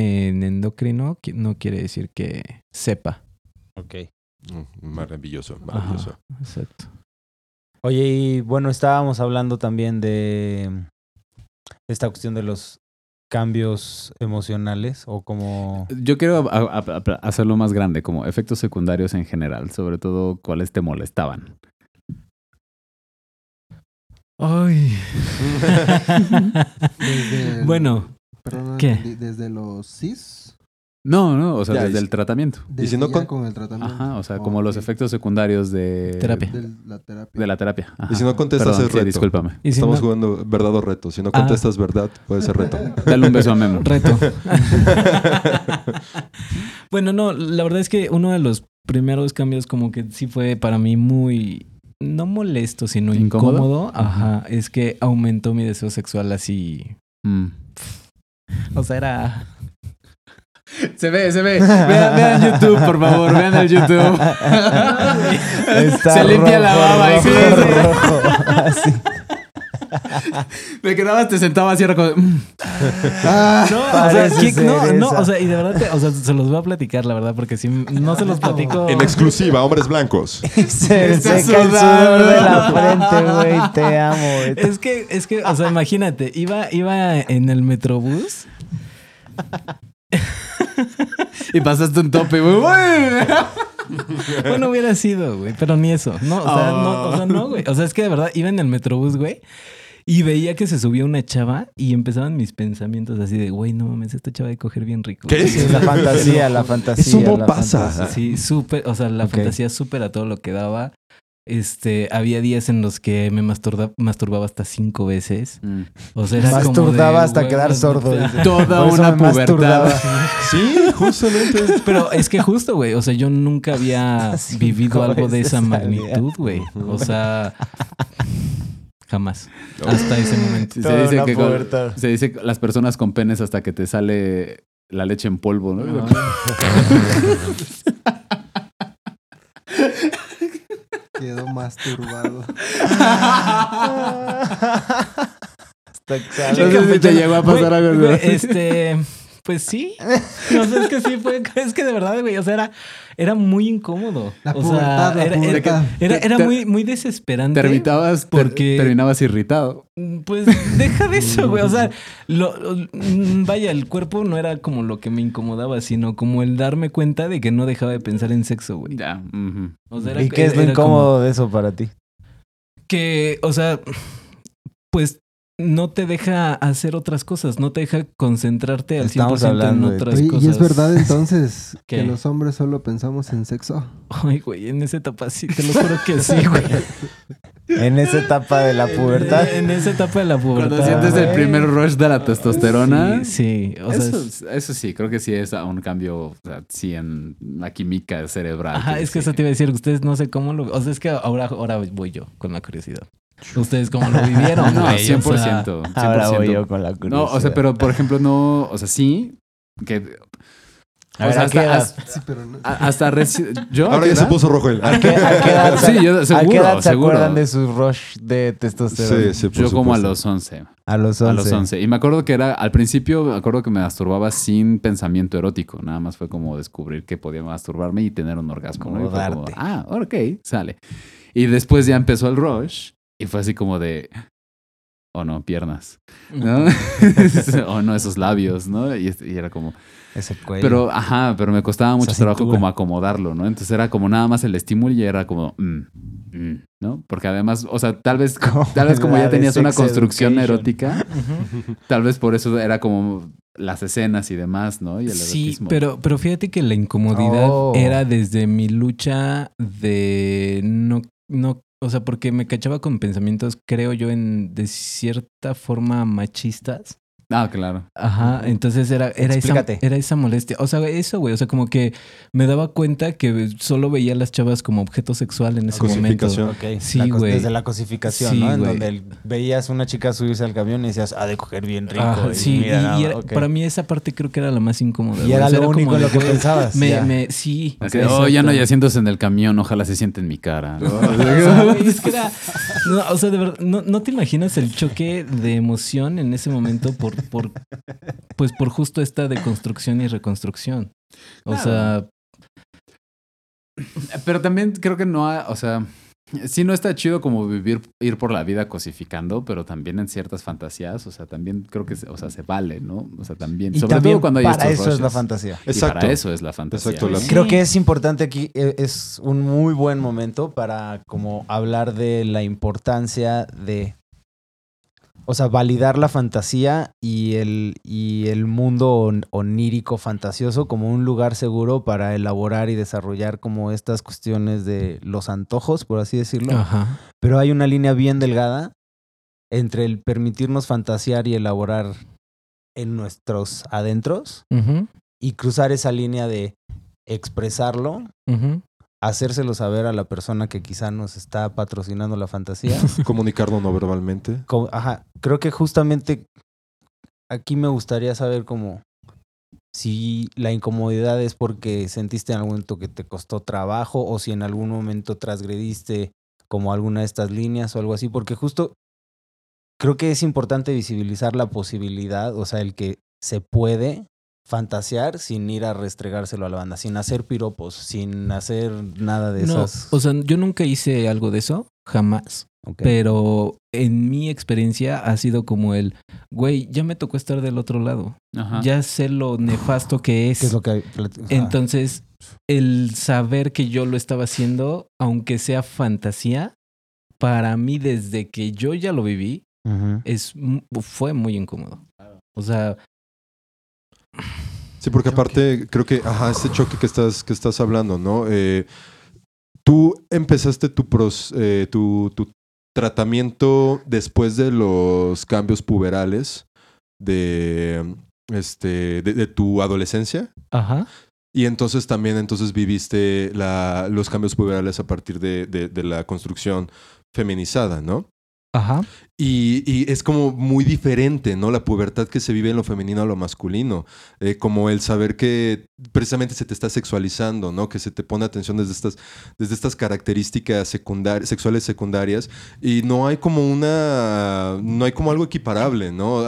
en endocrino no quiere decir que sepa. Ok. Mm, Maravilloso, maravilloso. Ajá, exacto. Oye, y bueno, estábamos hablando también de esta cuestión de los cambios emocionales o como... Yo quiero a- a- a- hacerlo más grande, como efectos secundarios en general, sobre todo cuáles te molestaban. Ay. Desde- bueno, Perdón, ¿qué? Desde los CIS. No, no, o sea, Ya, desde y- el tratamiento. Y si no con- con el tratamiento. Ajá, o sea, Oh, como los efectos secundarios de... Terapia. De la terapia. De la terapia. Ajá. Y si no contestas Perdón, es sí, reto. discúlpame. y si Estamos no- jugando verdad o reto. Si no Ah. contestas verdad, puede ser reto. Dale un beso a Memo. Reto. bueno, no, la verdad es que uno de los primeros cambios como que sí fue para mí muy, no molesto, sino ¿Incómodo? incómodo. Ajá, es que aumentó mi deseo sexual así. Mm. O sea, era... Se ve, se ve. Vean, vean YouTube, por favor, vean el YouTube. Está Se limpia la rojo, baba y rojo, sí, Me quedabas, te sentabas y era como... mm. Ah, No, o sea, Parece ¿qué- ser no, o sea, y de verdad, te- o sea, se los voy a platicar, la verdad, porque si no se los platico... En exclusiva, hombres blancos. Se seca el sudor de la frente, güey. Te amo, güey. Es que, es que, o sea, imagínate, iba, iba en el metrobús. Y pasaste un tope, güey. Bueno, hubiera sido, güey, pero ni eso. No, o sea, no, o sea, no, güey. O sea, es que de verdad iba en el metrobús, güey. Y veía que se subía una chava y empezaban mis pensamientos así de, güey, no mames, esta chava de coger bien rico. ¿Qué? güey". Sí, la fantasía, la fantasía. Eso no la pasa. fantasía. Sí, súper, o sea, la fantasía súper a todo lo que daba. Este, había días en los que me masturba- masturbaba hasta cinco veces. Mm. O sea, era como Masturbaba de, hasta quedar sordo. Toda una pubertad. Sí, justamente. Pero es que justo, güey, o sea, yo nunca había vivido algo de esa magnitud, güey. O sea, jamás. Hasta ese momento. Se dice, que con- se dice las personas con penes hasta que te sale la leche en polvo, ¿no? quedó masturbado. Hasta que No sé si te llegó a pasar algo. Este, pues sí. No sé, es que sí fue, es que de verdad, güey, o sea, era, era muy incómodo. La o pubertad, la era, era, pubertad. era, era Te- muy, muy desesperante. Terminabas, Porque- terminabas irritado. Pues deja de eso, güey. O sea, lo- lo- mm, vaya, el cuerpo no era como lo que me incomodaba, sino como el darme cuenta de que no dejaba de pensar en sexo, güey. Ya. O sea, era- ¿Y qué es lo como incómodo de eso para ti? Que, o sea, pues no te deja hacer otras cosas, no te deja concentrarte al 100% Estamos en hablando de- otras cosas. ¿y es verdad entonces que los hombres solo pensamos en sexo? Ay, güey, en esa etapa sí, te lo juro que sí, güey. En esa etapa de la pubertad. En, en esa etapa de la pubertad. Cuando sientes el primer rush de la testosterona. Sí, sí, o sea, eso, es- eso sí, creo que sí es un cambio, o sea, sí en la química cerebral. Ajá, es que sí. eso te iba a decir, ustedes no sé cómo lo... O sea, es que ahora, ahora voy yo con la curiosidad. ¿Ustedes cómo lo vivieron? No, güey? O 100%. sea, 100%. Ahora voy yo con la curiosidad. No, o sea, pero por ejemplo, no, o sea, sí, que... A o ver, sea, ¿a qué hasta, edad? hasta, Sí, pero no. hasta reci- ¿Yo? ¿A Ahora ya se puso rojo él. ¿A qué, a qué edad, Sí, yo- ¿A seguro, qué edad se seguro. acuerdan de su rush de testosterona? Sí, sí, por Yo como a supuesto. los 11. A los 11. A los 11. Y me acuerdo que era, al principio, me acuerdo que me masturbaba sin pensamiento erótico. Nada más fue como descubrir que podía masturbarme y tener un orgasmo. ¿no? Y fue como, ah, ok, sale. Y después ya empezó el rush y fue así como de, oh no, piernas. ¿no? o no, esos labios, ¿no? Y, y era como, Ese cuello. pero, ajá, pero me costaba mucho Esa trabajo cintura. como acomodarlo, ¿no? Entonces era como nada más el estímulo y era como, mm, mm, ¿no? Porque además, o sea, tal vez, tal vez como ya tenías una construcción Education. erótica, tal vez por eso era como las escenas y demás, ¿no? Y el Sí, erotismo. pero, pero fíjate que la incomodidad Oh. era desde mi lucha de no, no, o sea, porque me cachaba con pensamientos, creo yo, en de cierta forma machistas. Ah, claro. Ajá, entonces era, era, esa, era esa molestia. O sea, eso, güey. O sea, como que me daba cuenta que solo veía a las chavas como objeto sexual en ese momento. Cosificación. Ok, Sí, güey. Desde la cosificación, Sí, ¿no? En güey. donde el- veías una chica subirse al camión y decías, ha de coger bien rico. Ajá, y sí, mira y, era- para mí esa parte creo que era la más incómoda. Y era O sea, lo único en lo que pensabas. Me, ya. me, sí. Exacto. oh, ya no yaciéndose en el camión, ojalá se siente en mi cara. ¿no? O sea, güey, es que era- no, o sea, de verdad, no, no te imaginas el choque de emoción en ese momento por, por pues por justo esta deconstrucción y reconstrucción. O Claro. sea, Pero también creo que no, ha- o sea, sí no está chido como vivir, ir por la vida cosificando, pero también en ciertas fantasías, o sea, también creo que, se- o sea, se vale, ¿no? O sea, también, Y sobre también todo cuando hay para estos eso es la fantasía. Y Exacto. para eso es la fantasía. Exacto, la- ¿no? Creo que es importante aquí, eh, es un muy buen momento para como hablar de la importancia de, o sea, validar la fantasía y el, y el mundo on- onírico fantasioso como un lugar seguro para elaborar y desarrollar como estas cuestiones de los antojos, por así decirlo. ajá. Pero hay una línea bien delgada entre el permitirnos fantasear y elaborar en nuestros adentros y cruzar esa línea de expresarlo. Hacérselo saber a la persona que quizá nos está patrocinando la fantasía. Comunicarlo no verbalmente. Como- ajá, creo que justamente aquí me gustaría saber cómo si la incomodidad es porque sentiste en algún momento que te costó trabajo o si en algún momento transgrediste como alguna de estas líneas o algo así, porque justo creo que es importante visibilizar la posibilidad, o sea, el que se puede fantasear sin ir a restregárselo a la banda, sin hacer piropos, sin hacer nada de No, esas. o sea, yo nunca hice algo de eso, jamás. Pero en mi experiencia ha sido como el, güey, ya me tocó estar del otro lado. Ajá. Ya sé lo nefasto que es. ¿Qué es lo que. Entonces, el saber que yo lo estaba haciendo, aunque sea fantasía, para mí desde que yo ya lo viví, es, fue muy incómodo. O sea, Sí, porque aparte creo que, ajá, este choque que estás, que estás hablando, ¿no? Eh, tú empezaste tu, pros- eh, tu, tu tratamiento después de los cambios puberales de, este, de, de tu adolescencia. ajá. Y entonces también entonces viviste la, los cambios puberales a partir de, de- de la construcción feminizada, ¿no? Ajá. Y, es como muy diferente, ¿no? La pubertad que se vive en lo femenino a lo masculino. Eh, como el saber que precisamente se te está sexualizando, ¿no? Que se te pone atención desde estas, desde estas características secundarias, sexuales secundarias. Y no hay como una. No hay como algo equiparable, ¿no?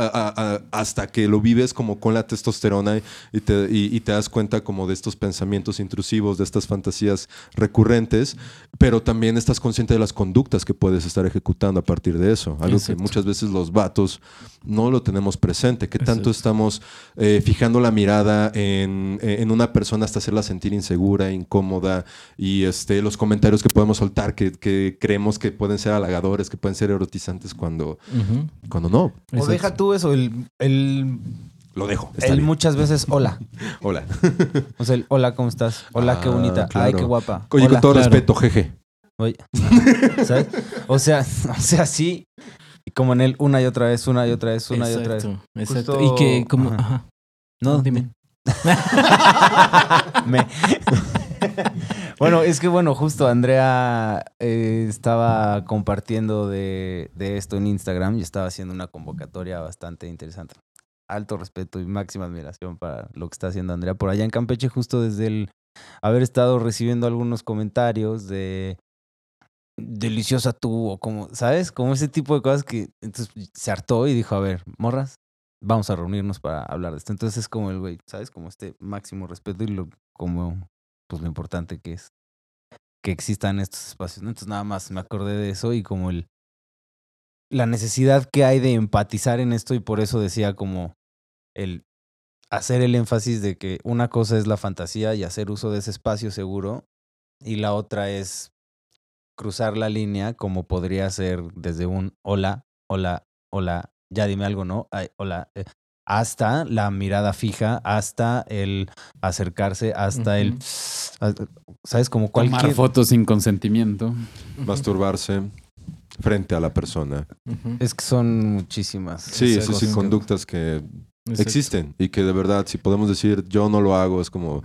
Hasta que lo vives como con la testosterona y te, y- te das cuenta como de estos pensamientos intrusivos, de estas fantasías recurrentes, pero también estás consciente de las conductas que puedes estar ejecutando a partir de eso. Algo Exacto. que muchas veces los vatos no lo tenemos presente. ¿Qué tanto Exacto. estamos eh, fijando la mirada en, en una persona hasta hacerla sentir insegura, incómoda y este, los comentarios que podemos soltar que, que creemos que pueden ser halagadores, que pueden ser erotizantes cuando, cuando no? O Exacto. deja tú eso, el, el, Lo dejo. bien. muchas veces hola. Hola. O sea, el hola, ¿cómo estás? Hola, qué Ah, bonita. Ay, qué guapa. Oye, Hola. con todo claro. respeto, jeje. Oye, ¿sabes? O sea, o sea, sí. Y como en el una y otra vez, una y otra vez, una y otra vez. Exacto, exacto. Justo- Y que como... Ajá. Ajá. No, dime. Me- bueno, es que bueno, justo Andrea eh, estaba compartiendo de, de esto en Instagram y estaba haciendo una convocatoria bastante interesante. Alto respeto y máxima admiración para lo que está haciendo Andrea por allá en Campeche, justo desde el haber estado recibiendo algunos comentarios de deliciosa tú o como, ¿sabes? Como ese tipo de cosas que entonces se hartó y dijo, a ver, morras, vamos a reunirnos para hablar de esto. Entonces es como el güey, ¿sabes? Como este máximo respeto y lo, como, pues lo importante que es que existan estos espacios, ¿no? Entonces nada más me acordé de eso y como el, la necesidad que hay de empatizar en esto y por eso decía como el hacer el énfasis de que una cosa es la fantasía y hacer uso de ese espacio seguro y la otra es cruzar la línea como podría ser desde un hola, hola, hola, ya dime algo, ¿no? Ay, hola, eh, hasta la mirada fija, hasta el acercarse, hasta el, Ujú. ¿sabes? Como Tomar cualquier... fotos sin consentimiento. Masturbarse frente a la persona. Es que son muchísimas. Sí, esas sí, sí, conductas que Exacto. existen y que de verdad, si podemos decir yo no lo hago, es como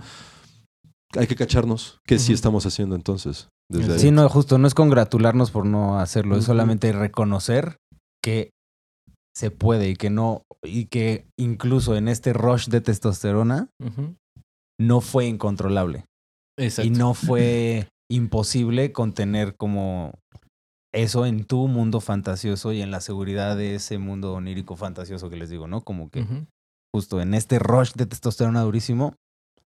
hay que cacharnos. ¿Qué sí Ujú. estamos haciendo entonces? Desde ahí. Sí, no, justo, no es congratularnos por no hacerlo, es solamente reconocer que se puede y que no, y que incluso en este rush de testosterona no fue incontrolable Exacto. y no fue imposible contener como eso en tu mundo fantasioso y en la seguridad de ese mundo onírico fantasioso que les digo, ¿no? Como que justo en este rush de testosterona durísimo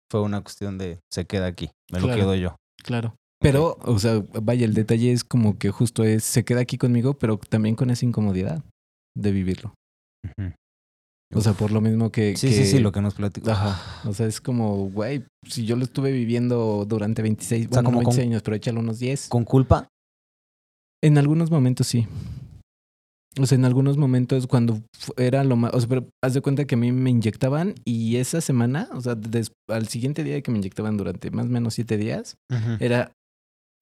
fue una cuestión de se queda aquí, me lo quedo yo. Claro. Pero, o sea, vaya, el detalle es como que justo es, se queda aquí conmigo, pero también con esa incomodidad de vivirlo. O sea, por lo mismo que... Sí, que- sí, sí, lo que nos platicó. Ajá. O sea, es como, güey, si yo lo estuve viviendo durante 26, O sea, bueno, como no con- 26 años, pero échale unos 10. ¿Con culpa? En algunos momentos sí. O sea, en algunos momentos cuando era lo más... O sea, pero haz de cuenta que a mí me inyectaban y esa semana, o sea, des- al siguiente día que me inyectaban durante más o menos siete días, era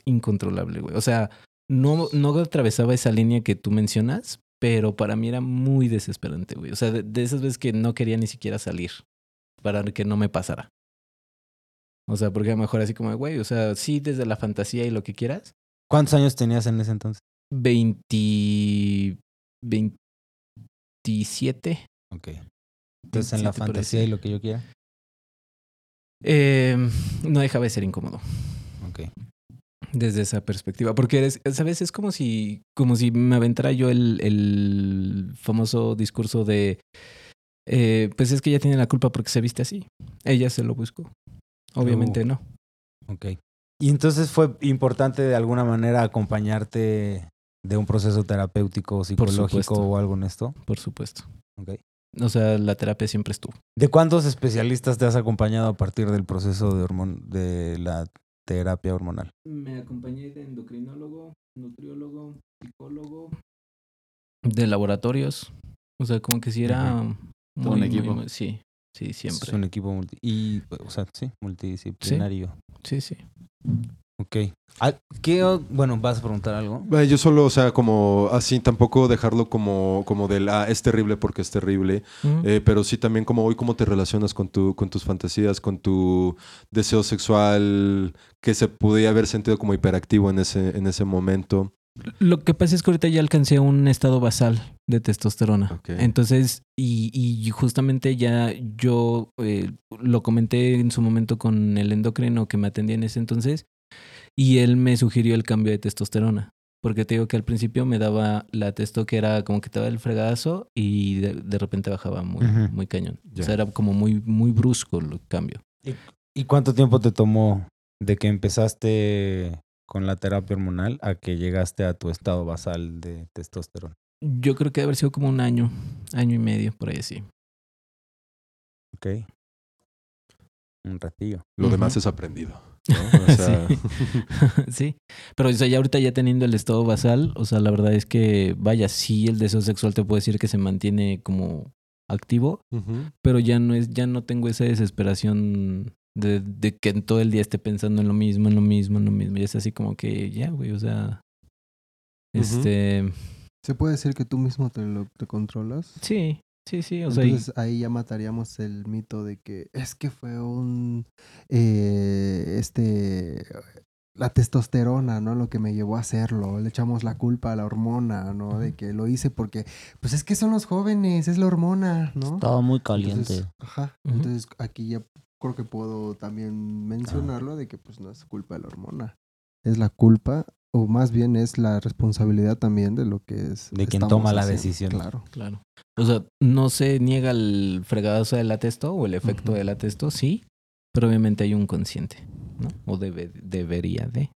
incontrolable, güey. O sea, no, no atravesaba esa línea que tú mencionas, pero para mí era muy desesperante, güey. O sea, de, de esas veces que no quería ni siquiera salir para que no me pasara. O sea, porque a lo mejor así como, güey, o sea, sí, desde la fantasía y lo que quieras. ¿Cuántos años tenías en ese entonces? 20... 27. Ok. Entonces en la 27 por ahí, fantasía sí. y lo que yo quiera. Eh, no dejaba de ser incómodo. Ok. Desde esa perspectiva. Porque eres, sabes, es como si, como si me aventara yo el, el famoso discurso de eh, pues es que ella tiene la culpa porque se viste así. Ella se lo buscó. Obviamente Uh. no. Ok. Y entonces fue importante de alguna manera acompañarte de un proceso terapéutico, psicológico o algo en esto. Por supuesto. Ok. O sea, la terapia siempre estuvo. ¿De cuántos especialistas te has acompañado a partir del proceso de hormon de la terapia hormonal? Me acompañé de endocrinólogo, nutriólogo, psicólogo, de laboratorios. O sea, como que si era un equipo. sí, sí, siempre. Es un equipo multi y, o sea, sí, multidisciplinario. Sí, sí. Ok. ¿Qué, bueno, vas a preguntar algo? Yo solo, o sea, como así, tampoco dejarlo como, como del, ah, es terrible porque es terrible, eh, pero sí también como hoy, cómo te relacionas con, tu, con tus fantasías, con tu deseo sexual, que se podía haber sentido como hiperactivo en ese, en ese momento. Lo que pasa es que ahorita ya alcancé un estado basal de testosterona. Ok. Entonces, y, y justamente ya yo eh, lo comenté en su momento con el endocrino que me atendía en ese entonces, y él me sugirió el cambio de testosterona. Porque te digo que al principio me daba la testo que era como que te daba el fregadazo y de, de repente bajaba muy, muy cañón. Ya. O sea, era como muy, muy brusco el cambio. ¿Y cuánto tiempo te tomó de que empezaste con la terapia hormonal a que llegaste a tu estado basal de testosterona? Yo creo que debe haber sido como un año, año y medio, por ahí así. Ok. Un ratillo. Lo demás es aprendido. ¿No? O sea, sí, pero o sea, ya ahorita ya teniendo el estado basal, o sea, la verdad es que, vaya, sí el deseo sexual te puede decir que se mantiene como activo, pero ya no es, ya no tengo esa desesperación de, de que en todo el día esté pensando en lo mismo, en lo mismo, en lo mismo. Y es así como que ya, güey, o sea. Este. ¿Se puede decir que tú mismo te lo te controlas? Sí, sí, sí. O sea, y- Entonces ahí ya mataríamos el mito de que es que fue un eh, este la testosterona, ¿no? Lo que me llevó a hacerlo. Le echamos la culpa a la hormona, ¿no? De que lo hice porque, pues es que son los jóvenes, es la hormona, ¿no? Estaba muy Entonces, caliente. ajá. Entonces aquí ya creo que puedo también mencionarlo de que pues no es culpa de la hormona. Es la culpa, o más bien es la responsabilidad también de lo que es. De quien toma la haciendo. decisión. Claro. claro. O sea, no se niega el fregadazo del atesto o el efecto del atesto, sí, pero obviamente hay un consciente, ¿no? O debe, debería de.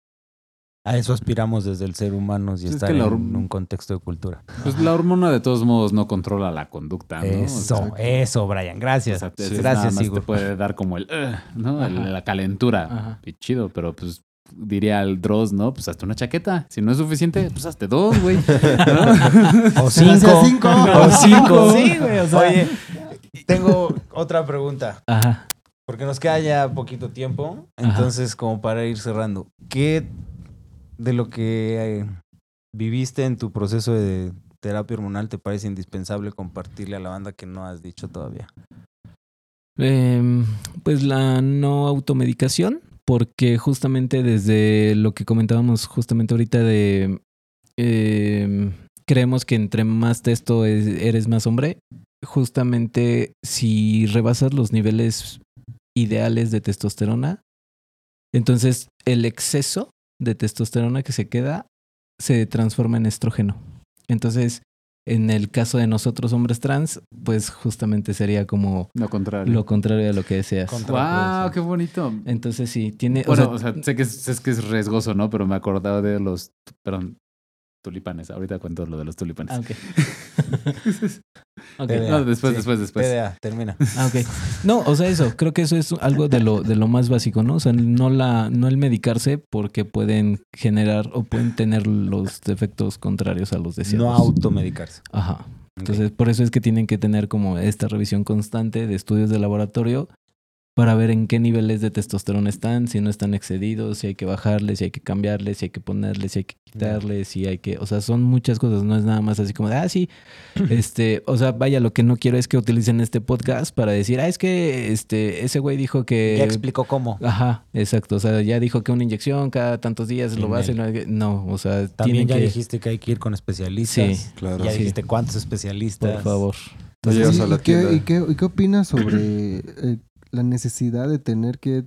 A eso aspiramos desde el ser humano y Sí, es estar que en un contexto de cultura. Pues la hormona de todos modos no controla la conducta, ¿no? Eso, eso, Brian. O Gracias. sea, te- Sí. nada Gracias, más Igor. te puede dar como el, ¿no? Ajá. la calentura. Ajá. Y chido, pero pues diría el Dross, ¿no? Pues hazte una chaqueta. Si no es suficiente, pues hazte dos, güey. ¿No? O hacía cinco. O cinco. Sí, güey, o sea. Oye, tengo otra pregunta. Ajá. Porque nos queda ya poquito tiempo. Ajá. Entonces, como para ir cerrando, ¿qué de lo que eh, viviste en tu proceso de terapia hormonal te parece indispensable compartirle a la banda que no has dicho todavía? Em, pues la no automedicación, porque justamente desde lo que comentábamos justamente ahorita de em, creemos que entre más testo es- eres más hombre, justamente si rebasas los niveles ideales de testosterona, entonces el exceso de testosterona que se queda se transforma en estrógeno. Entonces, en el caso de nosotros hombres trans, pues justamente sería como Lo contrario. lo contrario de lo que deseas. Contra- ¡Wow! ¡Qué bonito! Entonces sí, tiene... o Bueno, sea, o sea, sé que es, es que es riesgoso, ¿no? Pero me acordaba de los, perdón, tulipanes. Ahorita cuento lo de los tulipanes. ah. TDA. No, después, Sí. después, después. TDA, termina. Ah, ok. No, o sea, eso, creo que eso es algo de lo, de lo más básico, ¿no? O sea, no la, no el medicarse porque pueden generar o pueden tener los defectos contrarios a los deseados. No automedicarse. Ajá. Entonces, por eso es que tienen que tener como esta revisión constante de estudios de laboratorio para ver en qué niveles de testosterona están, si no están excedidos, si hay que bajarles, si hay que cambiarles, si hay que ponerles, si hay que quitarles, si hay que, o sea, son muchas cosas, no es nada más así como de, ah, sí, este, o sea, vaya, lo que no quiero es que utilicen este podcast para decir, ah, es que este ese güey dijo que Ya explicó cómo. Ajá, exacto, o sea, ya dijo que una inyección cada tantos días lo va a hacer, no, o sea, También tienen ya que dijiste que hay que ir con especialistas. Sí, claro. Ya Sí. dijiste cuántos especialistas. por favor. A la ¿y, qué, y qué- y qué opinas sobre eh, la necesidad de tener que,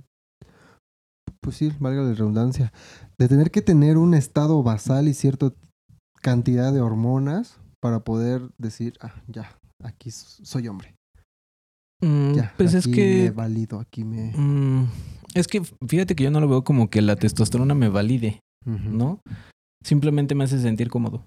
pues sí, valga la redundancia, de tener que tener un estado basal y cierta cantidad de hormonas para poder decir, ah, ya, aquí soy hombre. Mm, Ya, pues es aquí que me valido, aquí me... Mm, es que fíjate que yo no lo veo como que la testosterona me valide. ¿no? Simplemente me hace sentir cómodo.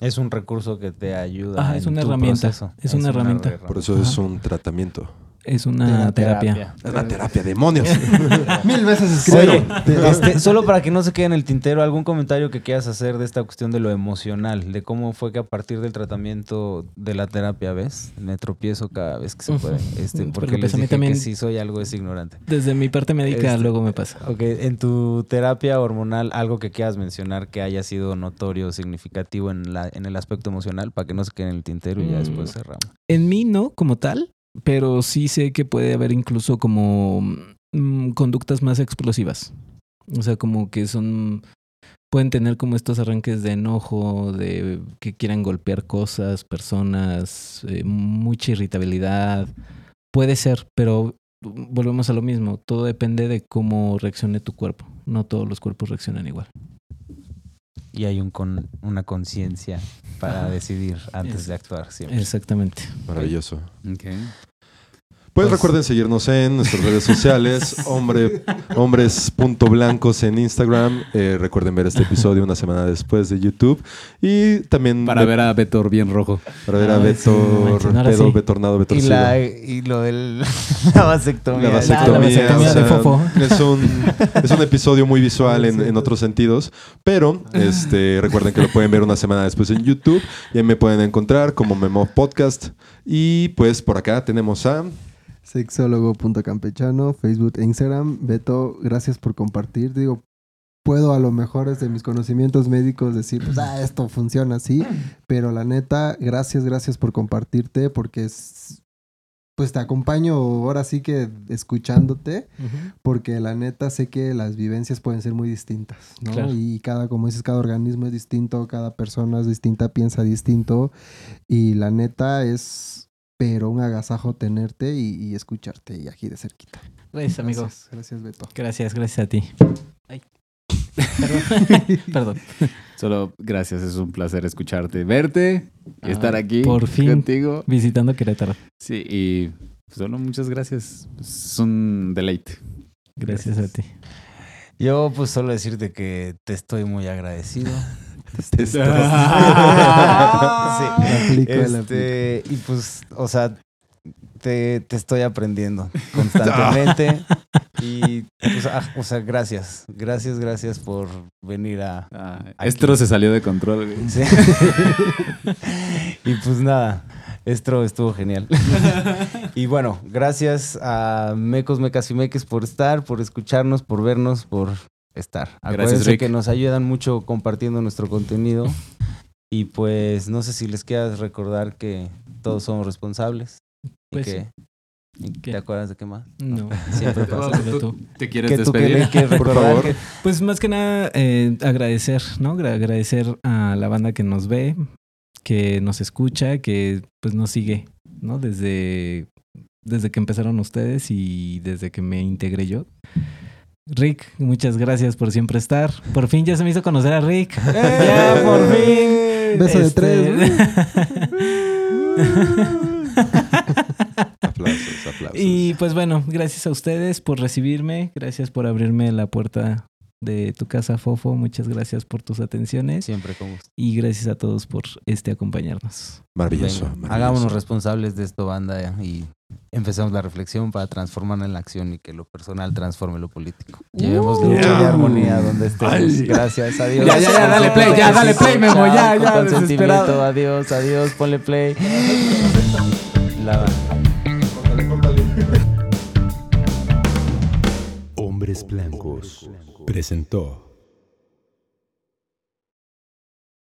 Es un recurso que te ayuda. Ajá, en es una tu herramienta. proceso. Es una herramienta. Por eso es un tratamiento. Es una terapia. Es una terapia, demonios. Mil veces escrito. Oye, este, solo para que no se quede en el tintero, ¿algún comentario que quieras hacer de esta cuestión de lo emocional? De cómo fue que a partir del tratamiento de la terapia, ¿ves? Me tropiezo cada vez que se puede. Este, Porque, porque les pues, a mí dije también- que si soy algo es ignorante. Desde mi parte médica Este- luego me pasa. Ok, en tu terapia hormonal, algo que quieras mencionar que haya sido notorio, significativo en, la, en el aspecto emocional, para que no se quede en el tintero y ya Mm. después cerramos. En mí no, como tal, pero sí sé que puede haber incluso como mm, conductas más explosivas. O sea, como que son... Pueden tener como estos arranques de enojo, de que quieran golpear cosas, personas, eh, mucha irritabilidad. Puede ser, pero volvemos a lo mismo. Todo depende de cómo reaccione tu cuerpo. No todos los cuerpos reaccionan igual. Y hay un con, una conciencia para Ajá. decidir antes Es- de actuar siempre. Exactamente. Maravilloso. Ok. Pues, Pues- recuerden seguirnos en nuestras redes sociales, hombre, hombres.blancos en Instagram. Eh, recuerden ver este episodio una semana después de YouTube. Y también Para ve- ver a Betor bien rojo. para ver a Ay, sí, no Beto, manches, ahora Pedo, sí. Betornado, Y, Betorcido. la, y lo del la vasectomía. La la vasectomía, vasectomía o de Fofo. Es un, es un episodio muy visual en, en otros sentidos, pero este, recuerden que lo pueden ver una semana después en YouTube y ahí me pueden encontrar como Memo Podcast. Y pues por acá tenemos a... Sexólogo.campechano, Facebook e Instagram. Beto, gracias por compartir. Digo, puedo a lo mejor desde mis conocimientos médicos decir, pues, ah, esto funciona así, pero la neta, gracias, gracias por compartirte, porque es, pues te acompaño ahora sí que escuchándote, porque la neta sé que las vivencias pueden ser muy distintas, ¿no? Claro. Y cada, como dices, cada organismo es distinto, cada persona es distinta, piensa distinto, y la neta es, pero un agasajo tenerte y, y escucharte y aquí de cerquita. Gracias, amigo. Gracias, gracias Beto. Gracias, gracias a ti. Ay. Perdón. Perdón. Solo gracias, es un placer escucharte, verte y Ah, estar aquí por fin. contigo. Visitando Querétaro. Sí, y solo muchas gracias. Es un deleite. Gracias, a ti. Yo pues solo decirte que te estoy muy agradecido. Te Sí. La aplico, la Este, y pues, o sea, te, te estoy aprendiendo constantemente. y, pues, ah, o sea, gracias. Gracias, gracias por venir a... Ah. Esto se salió de control. güey. Sí. y pues nada, esto estuvo genial. y bueno, gracias a Mecos, Mecas y Meques por estar, por escucharnos, por vernos, por estar. Acuérdense Rick. que nos ayudan mucho compartiendo nuestro contenido. Y pues no sé si les quieras recordar que todos somos responsables. Pues y que, y ¿Qué? ¿Te acuerdas de qué más? No. Siempre pasa. Tú. ¿Te quieres ¿Qué tú qué despedir? Por favor. Que- Pues más que nada eh, agradecer, ¿no? Gra- Agradecer a la banda que nos ve, que nos escucha, que pues nos sigue, ¿no? Desde, desde que empezaron ustedes y desde que me integré yo. Rick, muchas gracias por siempre estar. Por fin ya se me hizo conocer a Rick. ya, por fin. Beso de Este- tres. Aplausos, aplausos. Y pues bueno, gracias a ustedes por recibirme, gracias por abrirme la puerta de tu casa, Fofo, muchas gracias por tus atenciones Siempre con gusto. y gracias a todos por este acompañarnos. Maravilloso. Venga, maravilloso. hagámonos responsables de esto, banda, y empecemos la reflexión para transformarla en la acción y que lo personal transforme lo político. Llevemos lucha y Yeah. armonía donde estemos. Gracias, adiós. Ya, ya, ya, dale play, ya, dale play, Memo, ya, Con ya, consentimiento, desesperado. adiós, adiós, ponle play. La- Hombres Blancos presentó